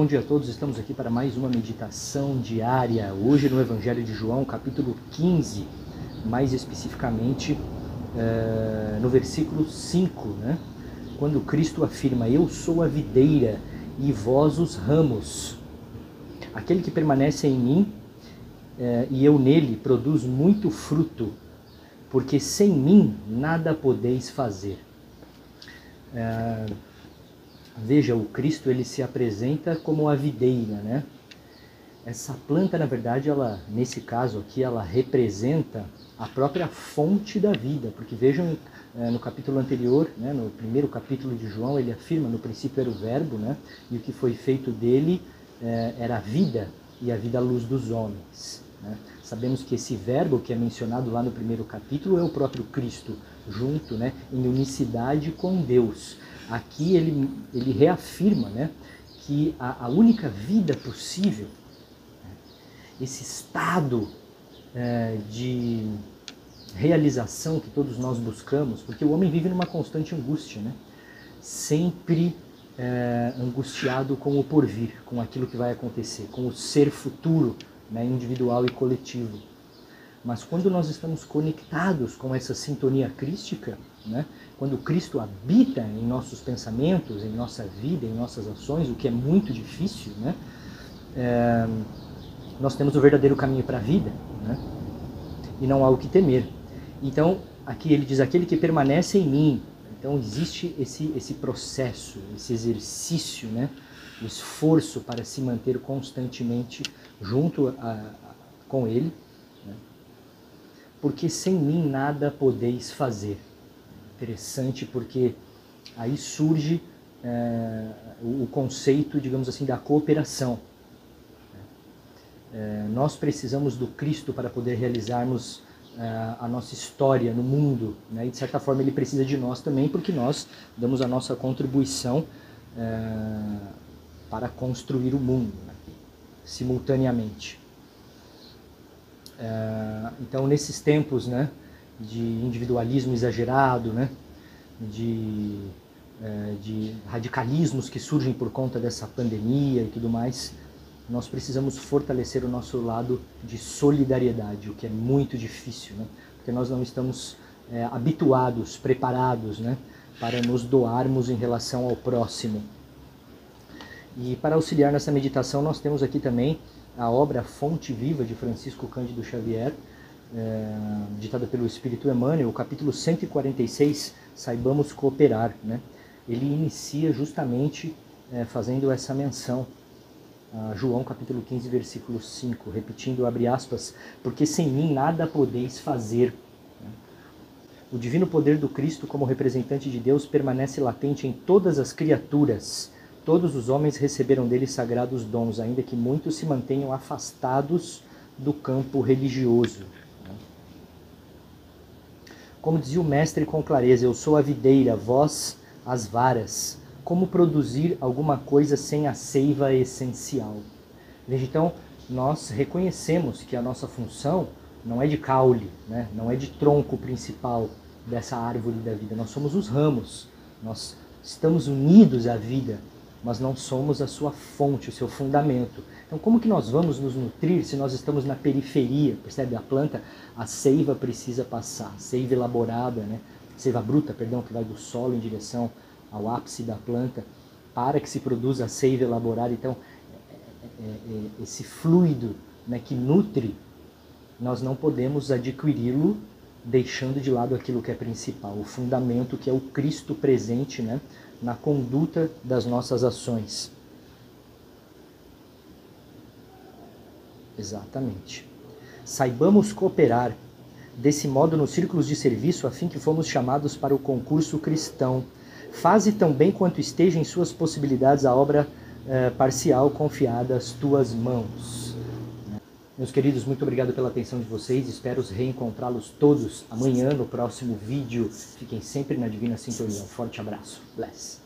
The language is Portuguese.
bom dia a todos. Estamos aqui para mais uma meditação diária. Hoje no Evangelho de João, capítulo 15, mais especificamente uh, no versículo 5, né? quando Cristo afirma: Eu sou a videira e vós os ramos. Aquele que permanece em mim uh, e eu nele produz muito fruto, porque sem mim nada podeis fazer. Uh, Veja, o Cristo ele se apresenta como a videira, né? Essa planta, na verdade, ela, nesse caso aqui, ela representa a própria fonte da vida, porque vejam é, no capítulo anterior, né, no primeiro capítulo de João, ele afirma no princípio era o verbo, né, e o que foi feito dele é, era a vida e a vida à luz dos homens. Né? Sabemos que esse verbo que é mencionado lá no primeiro capítulo é o próprio Cristo, junto, né, em unicidade com Deus aqui ele, ele reafirma né, que a, a única vida possível, né, esse estado é, de realização que todos nós buscamos, porque o homem vive numa constante angústia, né? sempre é, angustiado com o porvir, com aquilo que vai acontecer, com o ser futuro né, individual e coletivo. Mas quando nós estamos conectados com essa sintonia crística, né, quando Cristo habita em nossos pensamentos, em nossa vida, em nossas ações, o que é muito difícil, né? É, nós temos o verdadeiro caminho para a vida, né? E não há o que temer. Então, aqui ele diz: aquele que permanece em mim. Então, existe esse, esse processo, esse exercício, né? O esforço para se manter constantemente junto a, a, com ele. Porque sem mim nada podeis fazer interessante porque aí surge é, o, conceito, digamos assim, da cooperação. É, nós precisamos do Cristo para poder realizarmos é, a nossa história no mundo, né? e de certa forma ele precisa de nós também, porque nós damos a nossa contribuição é, para construir o mundo né? simultaneamente. É, então, nesses tempos, né, de individualismo exagerado, né? de, é, de radicalismos que surgem por conta dessa pandemia e tudo mais, nós precisamos fortalecer o nosso lado de solidariedade, o que é muito difícil, né? porque nós não estamos é, habituados, preparados né? para nos doarmos em relação ao próximo. E para auxiliar nessa meditação, nós temos aqui também a obra Fonte Viva de Francisco Cândido Xavier, é, ditada pelo Espírito Emmanuel, o capítulo 146, Saibamos Cooperar. Né? Ele inicia justamente é, fazendo essa menção a João capítulo 15, versículo 5, repetindo, abre aspas, porque sem mim nada podeis fazer. O divino poder do Cristo como representante de Deus permanece latente em todas as criaturas. Todos os homens receberam dele sagrados dons, ainda que muitos se mantenham afastados do campo religioso. Como dizia o mestre com clareza, eu sou a videira, vós as varas. Como produzir alguma coisa sem a seiva essencial? Veja, então, nós reconhecemos que a nossa função não é de caule, né? não é de tronco principal dessa árvore da vida. Nós somos os ramos, nós estamos unidos à vida, mas não somos a sua fonte, o seu fundamento. Então, como que nós vamos nos nutrir se nós estamos na periferia? Percebe? A planta, a seiva precisa passar, seiva elaborada, né? seiva bruta, perdão, que vai do solo em direção ao ápice da planta, para que se produza a seiva elaborada. Então, é, é, é, esse fluido né, que nutre, nós não podemos adquiri-lo deixando de lado aquilo que é principal, o fundamento que é o Cristo presente né, na conduta das nossas ações. Exatamente. Saibamos cooperar desse modo nos círculos de serviço a fim que fomos chamados para o concurso cristão. Faze tão bem quanto esteja em suas possibilidades a obra eh, parcial confiada às tuas mãos. Meus queridos, muito obrigado pela atenção de vocês. Espero reencontrá-los todos amanhã no próximo vídeo. Fiquem sempre na Divina Sintonia. Um forte abraço. Bless.